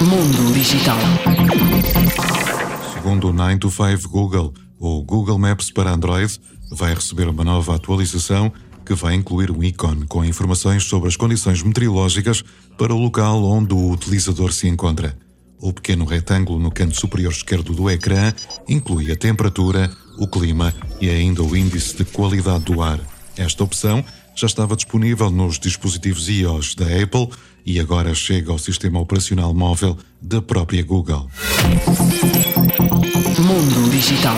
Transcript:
Mundo Digital. Segundo o 9 to 5 Google, o Google Maps para Android vai receber uma nova atualização que vai incluir um ícone com informações sobre as condições meteorológicas para o local onde o utilizador se encontra. O pequeno retângulo no canto superior esquerdo do ecrã inclui a temperatura, o clima e ainda o índice de qualidade do ar. Esta opção já estava disponível nos dispositivos iOS da Apple e agora chega ao sistema operacional móvel da própria Google. Mundo Digital.